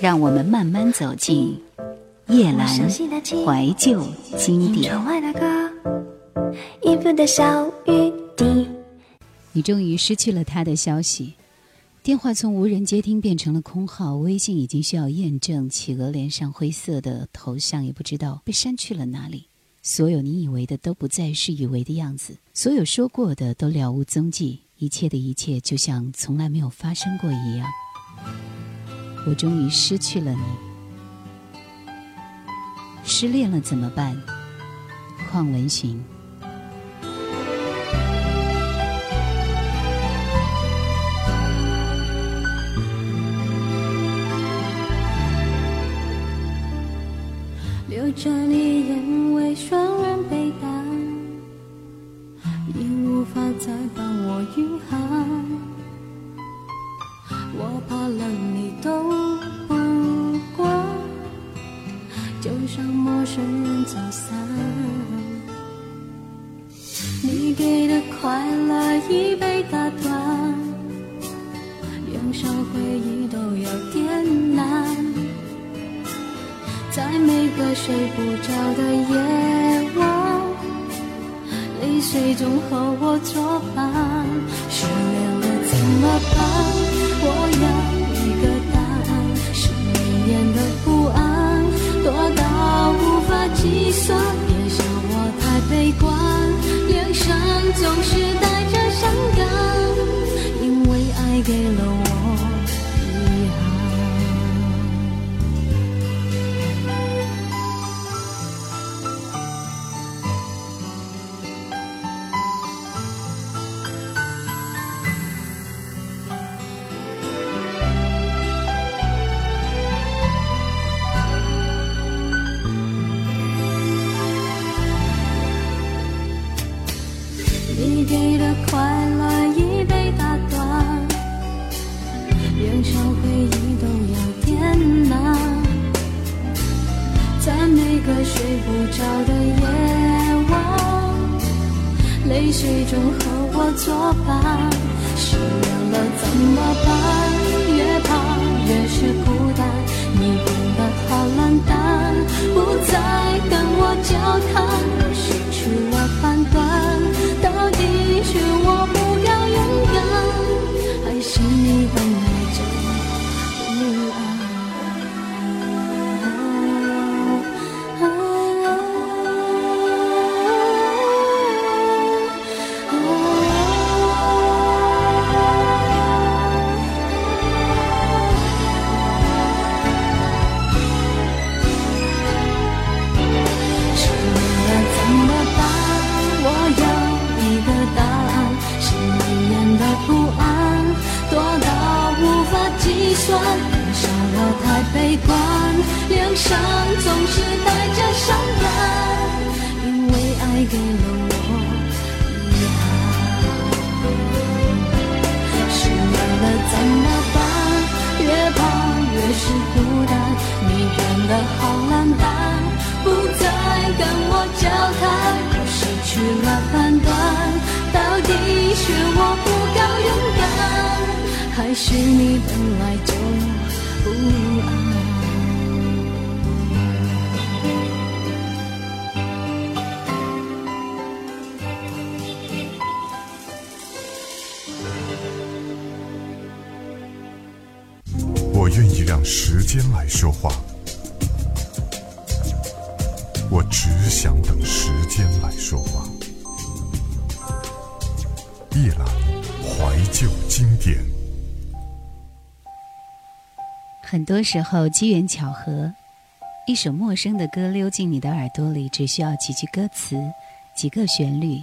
让我们慢慢走进夜阑怀旧经典。你终于失去了他的消息，电话从无人接听变成了空号，微信已经需要验证，企鹅脸上灰色的头像也不知道被删去了哪里。所有你以为的都不再是以为的样子，所有说过的都了无踪迹，一切的一切就像从来没有发生过一样。我终于失去了你，失恋了怎么办？邝文寻。留着你因为双人背单，已无法再帮我御寒。时间来说话，我只想等时间来说话。夜阑怀旧经典。很多时候，机缘巧合，一首陌生的歌溜进你的耳朵里，只需要几句歌词、几个旋律，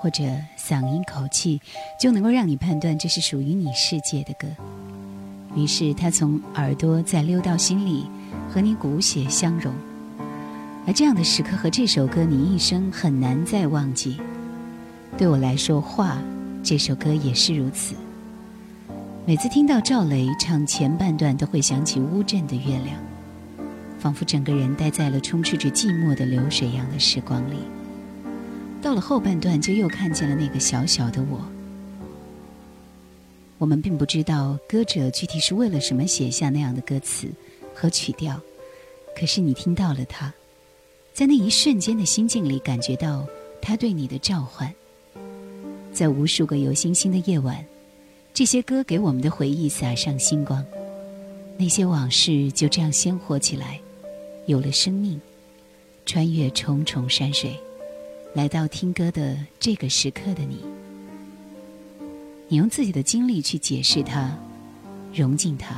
或者嗓音口气，就能够让你判断这是属于你世界的歌。于是，它从耳朵再溜到心里，和你骨血相融。而这样的时刻和这首歌，你一生很难再忘记。对我来说，《画》这首歌也是如此。每次听到赵雷唱前半段，都会想起乌镇的月亮，仿佛整个人待在了充斥着寂寞的流水一样的时光里。到了后半段，就又看见了那个小小的我。我们并不知道歌者具体是为了什么写下那样的歌词，和曲调，可是你听到了它，在那一瞬间的心境里，感觉到它对你的召唤。在无数个有星星的夜晚，这些歌给我们的回忆洒上星光，那些往事就这样鲜活起来，有了生命，穿越重重山水，来到听歌的这个时刻的你。你用自己的经历去解释它，融进它。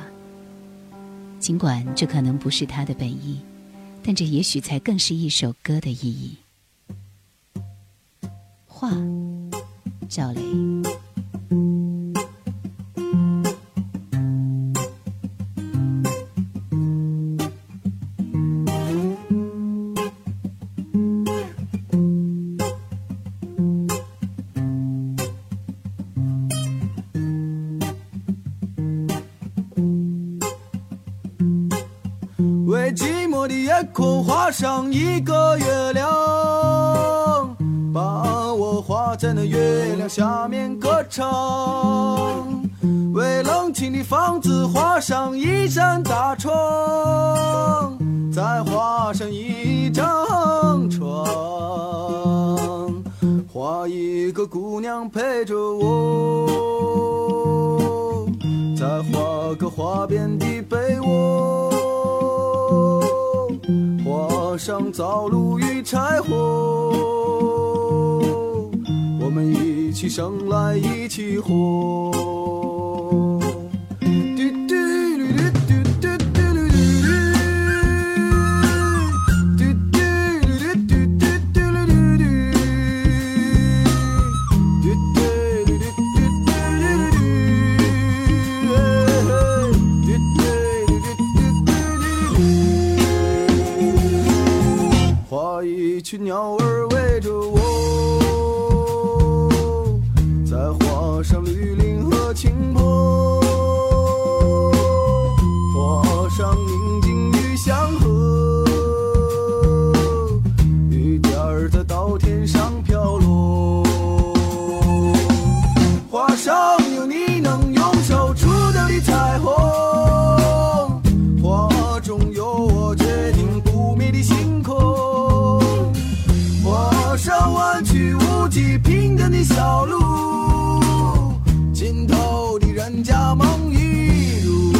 尽管这可能不是它的本意，但这也许才更是一首歌的意义。画，赵雷。空画上一个月亮，把我画在那月亮下面歌唱。为冷清的房子画上一扇大窗，再画上一张床，画一个姑娘陪着我，再画个花边的上灶炉与柴火，我们一起生来一起活。的小路，尽头的人家梦一如。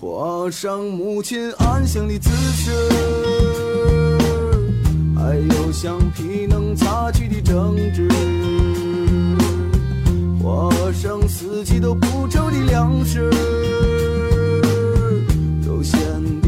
画上母亲安详的姿势，还有橡皮能擦去的争执。画上四季都不愁的粮食，都显。得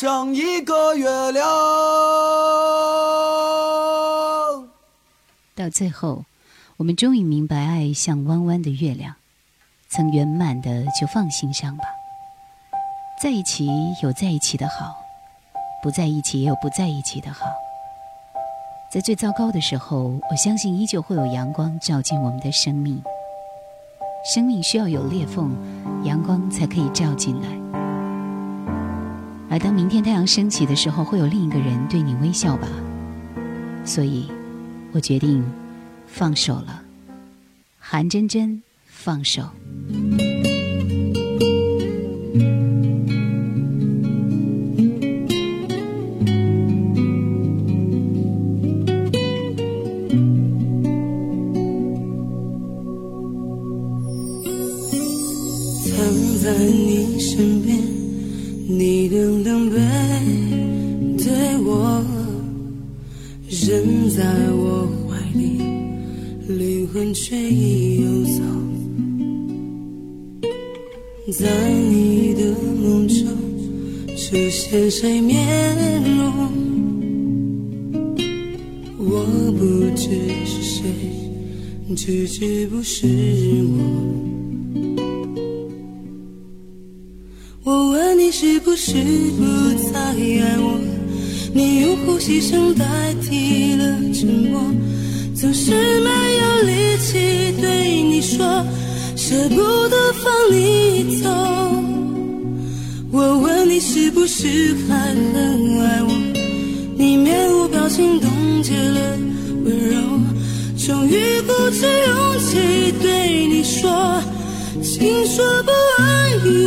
像一个月亮。到最后，我们终于明白，爱像弯弯的月亮，曾圆满的就放心上吧。在一起有在一起的好，不在一起也有不在一起的好。在最糟糕的时候，我相信依旧会有阳光照进我们的生命。生命需要有裂缝，阳光才可以照进来。而当明天太阳升起的时候，会有另一个人对你微笑吧。所以，我决定放手了。韩真真，放手。出现谁面容？我不知是谁，只知不是我。我问你是不是不再爱我？你用呼吸声代替了沉默，总是没有力气对你说，舍不得放你走。我问你是不是还很爱我？你面无表情冻结了温柔，终于鼓起勇气对你说，请说不爱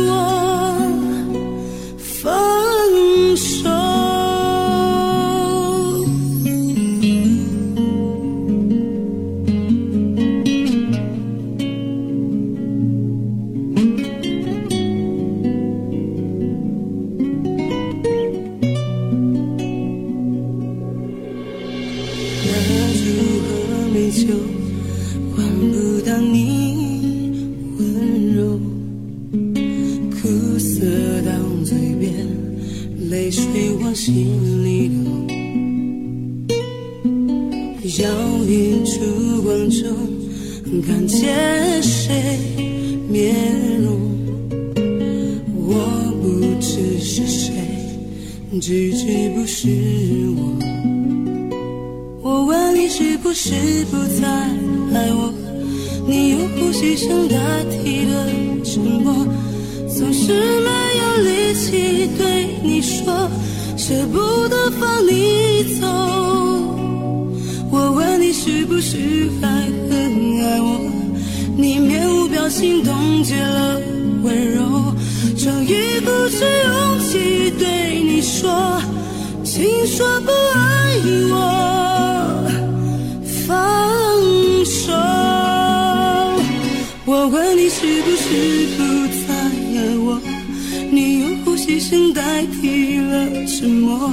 我，放就换不到你温柔，苦涩到嘴边，泪水往心里流。摇曳烛光中，看见谁面容？我不知是谁，只知不是。我是不再爱我？你用呼吸声代替了沉默，总是没有力气对你说，舍不得放你走。我问你是不是还很爱我？你面无表情冻结了温柔，终于鼓起勇气对你说，请说不爱我，用呼吸声代替了沉默，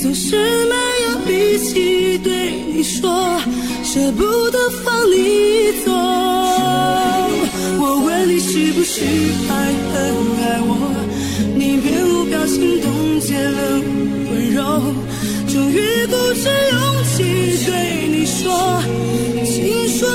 总是没有力气对你说，舍不得放你走。我问你是不是还很爱我？你面无表情冻结了温柔，终于鼓起勇气对你说，请说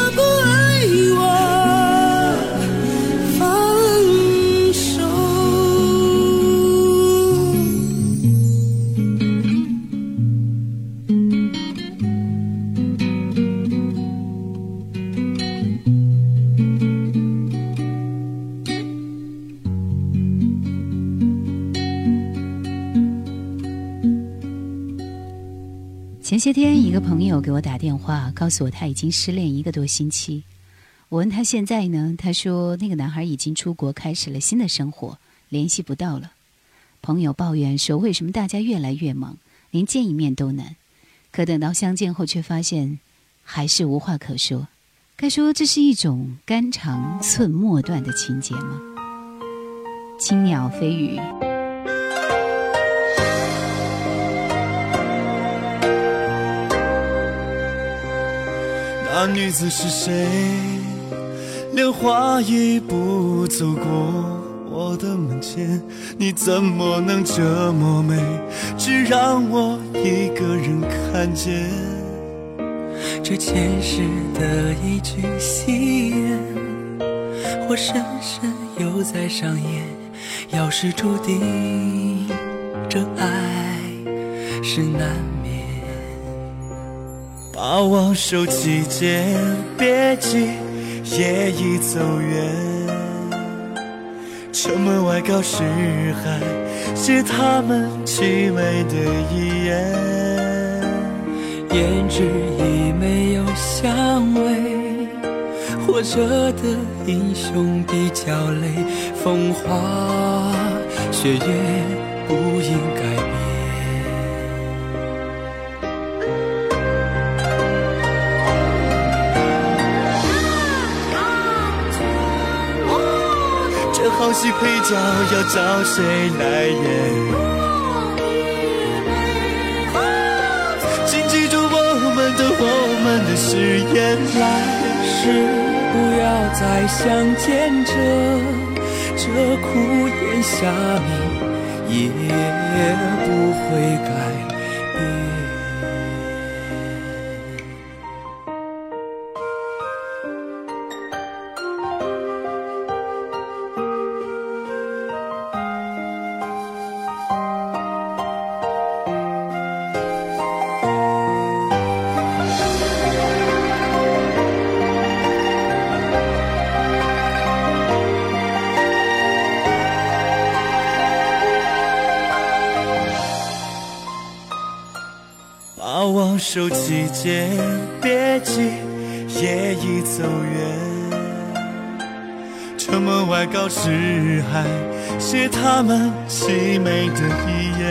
前些天，一个朋友给我打电话，告诉我他已经失恋一个多星期。我问他现在呢，他说那个男孩已经出国，开始了新的生活，联系不到了。朋友抱怨说，为什么大家越来越忙，连见一面都难？可等到相见后，却发现还是无话可说。该说这是一种肝肠寸末断的情节吗？青鸟飞语。那女子是谁？连话一步走过我的门前，你怎么能这么美，只让我一个人看见？这前世的一句戏言，活生生又在上演。要是注定，这爱是难免。把我手起见，别急，夜已走远。城门外告示还是他们凄美的遗言。胭脂已没有香味，活着的英雄比较累，风花雪月不应该戏配角要找谁来演？请记住我们的我们的誓言。来世不要再相见，这这苦炎下面也不会改间，别急，夜已走远。城门外告示还写他们凄美的遗言。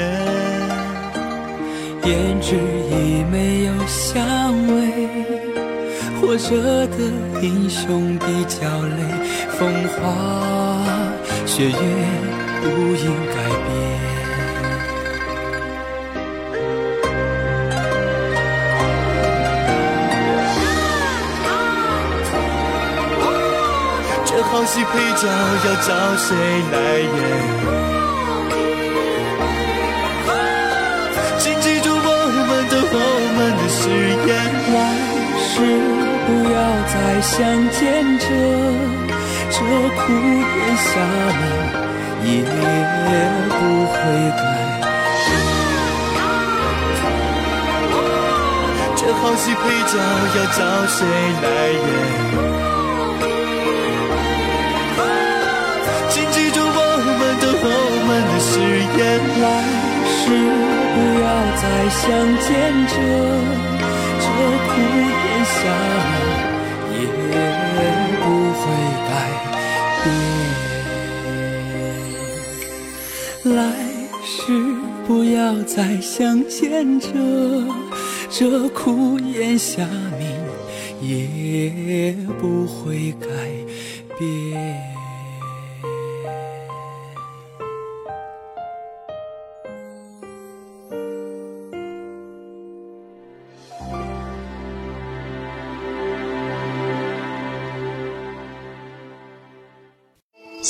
胭脂已没有香味，活着的英雄比较累，风花雪月不应该好戏配角要找谁来演？请记住我们的我们的誓言。来世不要再相见，这这苦炎下面也不会改。这好戏配角要找谁来演？誓言。来世不要再相见，这这苦咽下面也不会改变。来世不要再相见，这这苦咽下面也不会改变。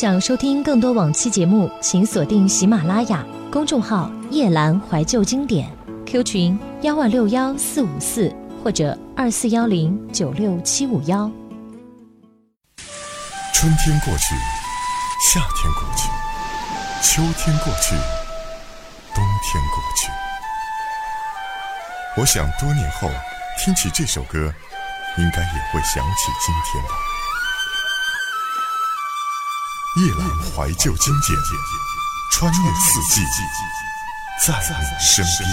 想收听更多往期节目，请锁定喜马拉雅公众号“夜阑怀旧经典 ”，Q 群幺万六幺四五四或者二四幺零九六七五幺。春天过去，夏天过去，秋天过去，冬天过去。我想多年后听起这首歌，应该也会想起今天吧。夜阑怀旧经典，穿越四季，在你身边。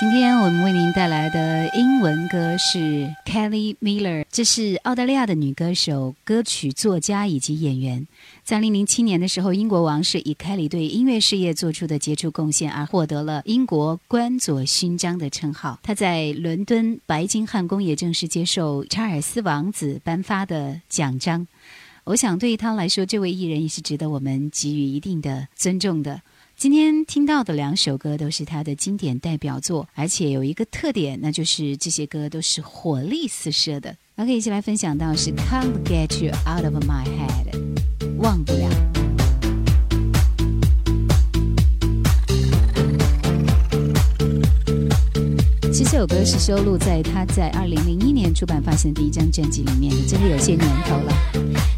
今天我们为您带来的英文歌是 Kelly Miller，这是澳大利亚的女歌手、歌曲作家以及演员。在2007年的时候，英国王室以 Kelly 对音乐事业做出的杰出贡献而获得了英国官佐勋章的称号。她在伦敦白金汉宫也正式接受查尔斯王子颁发的奖章。我想对于他来说，这位艺人也是值得我们给予一定的尊重的。今天听到的两首歌都是他的经典代表作，而且有一个特点，那就是这些歌都是火力四射的。OK，一起来分享到是《Can't Get You Out of My Head》，忘不了。其实这首歌是收录在他在二零零一年出版发行的第一张专辑里面的，真的有些年头了。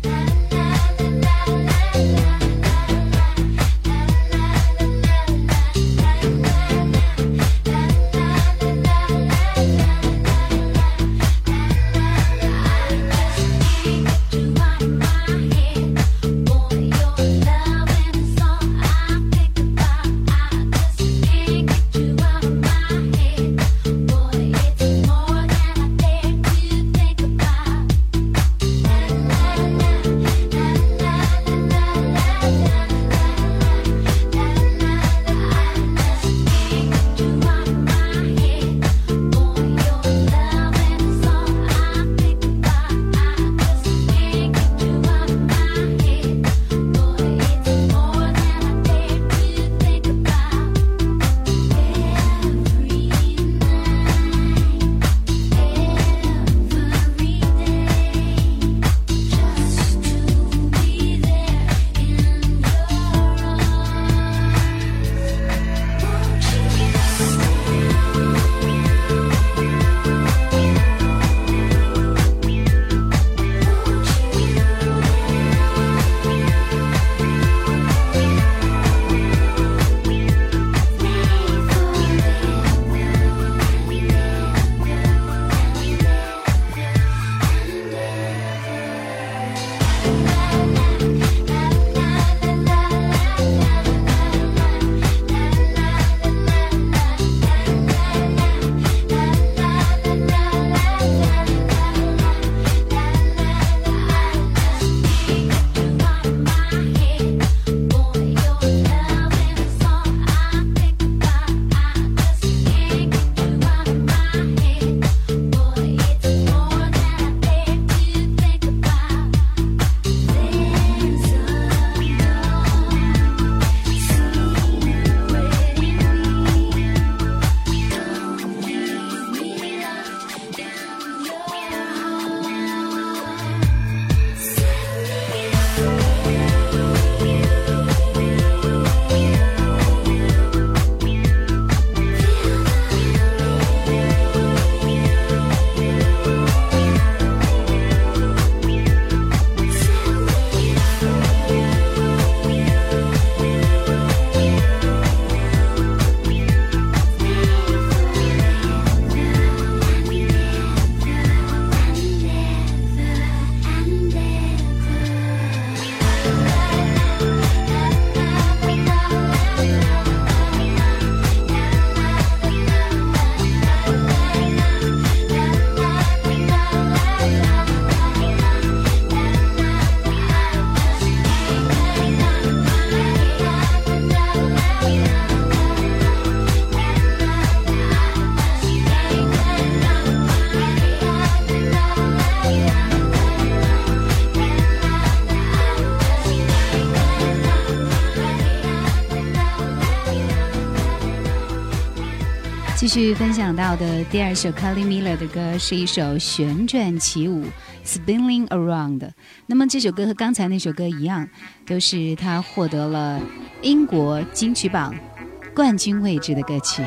继续分享到的第二首 Kelly Miller 的歌是一首旋转起舞 （Spinning Around）。那么这首歌和刚才那首歌一样，都是他获得了英国金曲榜冠军位置的歌曲。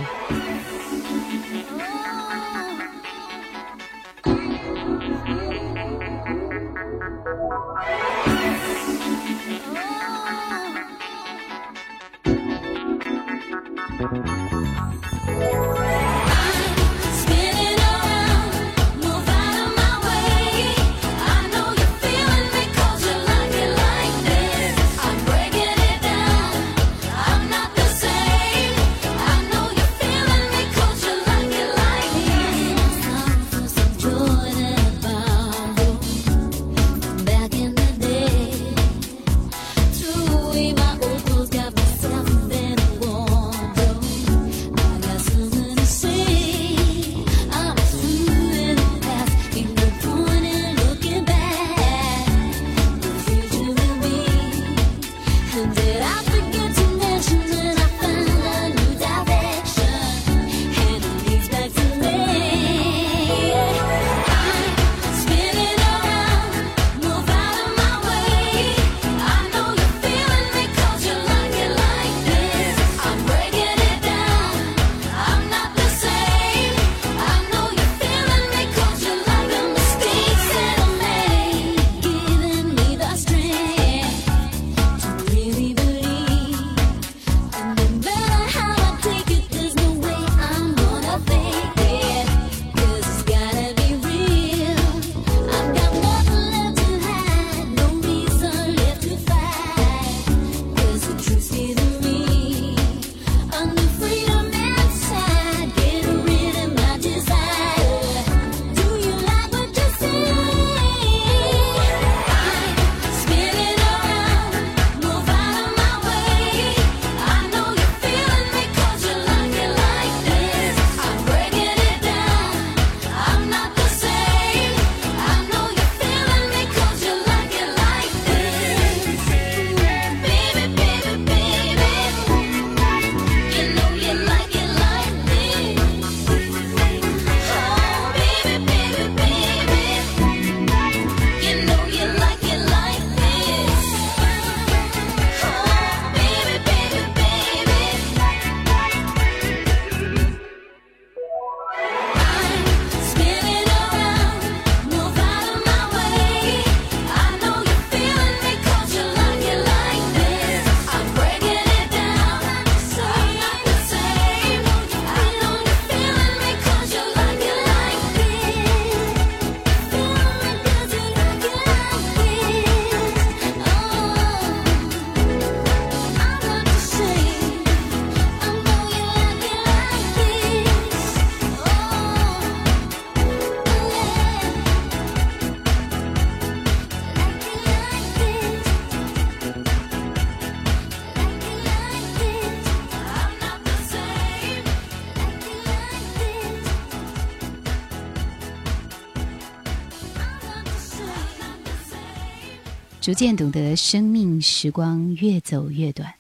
逐渐懂得，生命时光越走越短，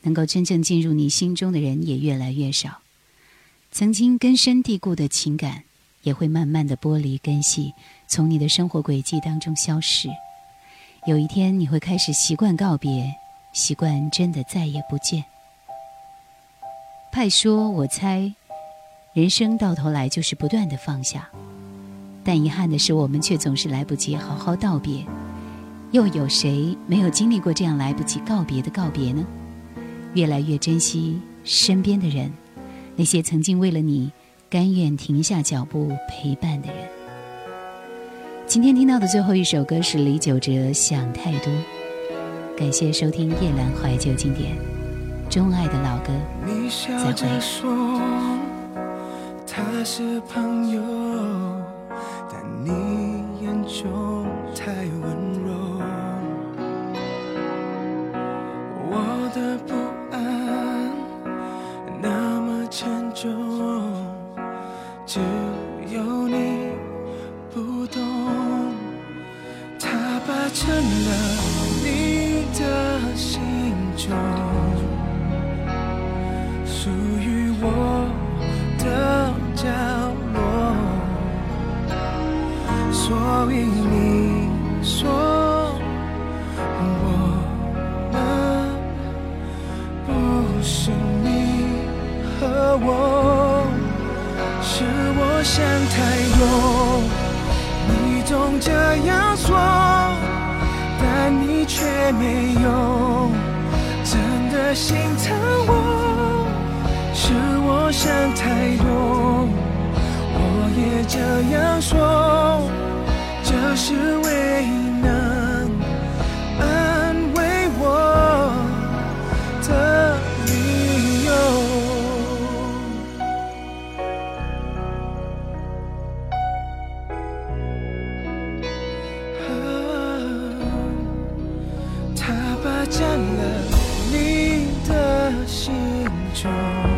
能够真正进入你心中的人也越来越少。曾经根深蒂固的情感，也会慢慢的剥离根系，从你的生活轨迹当中消失。有一天，你会开始习惯告别，习惯真的再也不见。派说：“我猜，人生到头来就是不断的放下，但遗憾的是，我们却总是来不及好好道别。”又有谁没有经历过这样来不及告别的告别呢？越来越珍惜身边的人，那些曾经为了你甘愿停下脚步陪伴的人。今天听到的最后一首歌是李玖哲《想太多》。感谢收听夜阑怀旧经典，钟爱的老歌，再会。他是朋友，但你眼中所以你说我们不是你和我，是我想太多，你总这样说，但你却没有真的心疼我，是我想太多。我也这样说，是唯一能安慰我的理由。他霸占了你的心中。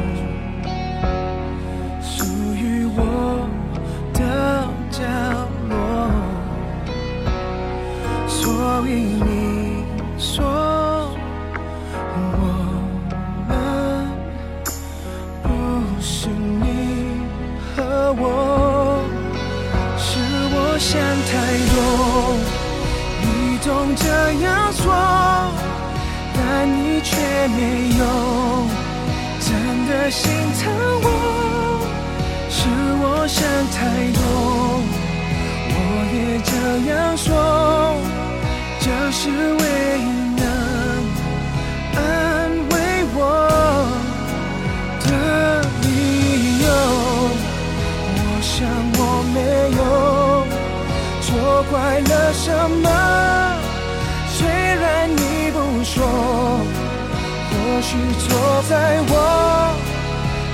许错在我。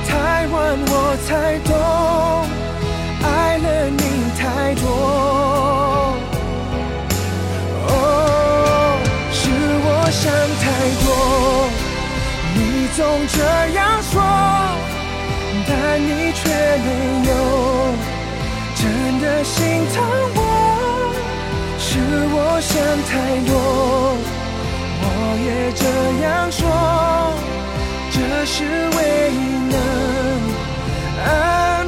太晚我才懂，爱了你太多。哦，是我想太多，你总这样说，但你却没有真的心疼我。是我想太多，别这样说，这是唯一能爱。